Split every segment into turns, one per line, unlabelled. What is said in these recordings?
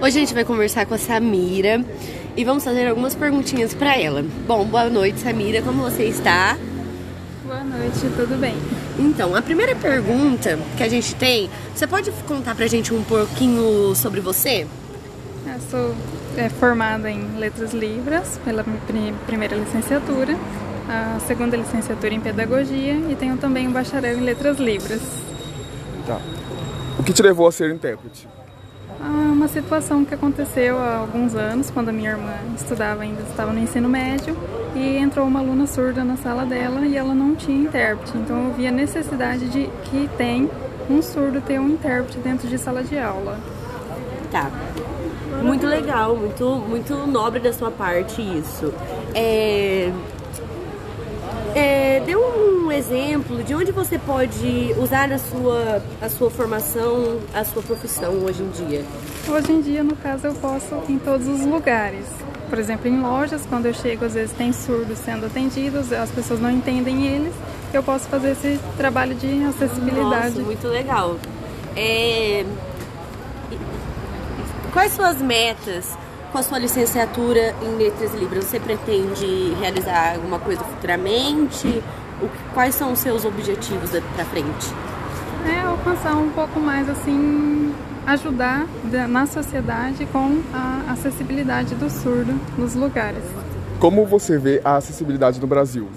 Hoje a gente vai conversar com a Samira e vamos fazer algumas perguntinhas para ela. Bom, boa noite, Samira. Como você está?
Boa noite, tudo bem?
Então, a primeira pergunta que a gente tem, você pode contar pra gente um pouquinho sobre você?
Eu sou é, formada em Letras Libras pela primeira licenciatura, a segunda licenciatura em Pedagogia e tenho também um bacharel em Letras Libras.
Tá. O que te levou a ser intérprete?
Situação que aconteceu há alguns anos, quando a minha irmã estudava ainda, estava no ensino médio, e entrou uma aluna surda na sala dela e ela não tinha intérprete. Então eu vi a necessidade de que tem um surdo ter um intérprete dentro de sala de aula.
Tá. Muito legal, muito, muito nobre da sua parte isso. É, é, exemplo de onde você pode usar a sua, a sua formação, a sua profissão hoje em dia.
Hoje em dia, no caso, eu posso em todos os lugares. Por exemplo, em lojas, quando eu chego, às vezes tem surdos sendo atendidos, as pessoas não entendem eles, eu posso fazer esse trabalho de acessibilidade.
Nossa, muito legal. É... Quais suas metas com a sua licenciatura em Letras Libras, você pretende realizar alguma coisa futuramente? O, quais são os seus objetivos para frente?
É alcançar um pouco mais assim, ajudar na sociedade com a acessibilidade do surdo nos lugares.
Como você vê a acessibilidade no Brasil?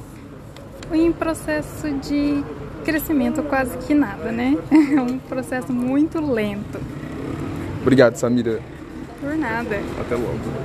Em processo de crescimento quase que nada, né? É um processo muito lento.
Obrigado, Samira.
Por nada.
Até logo.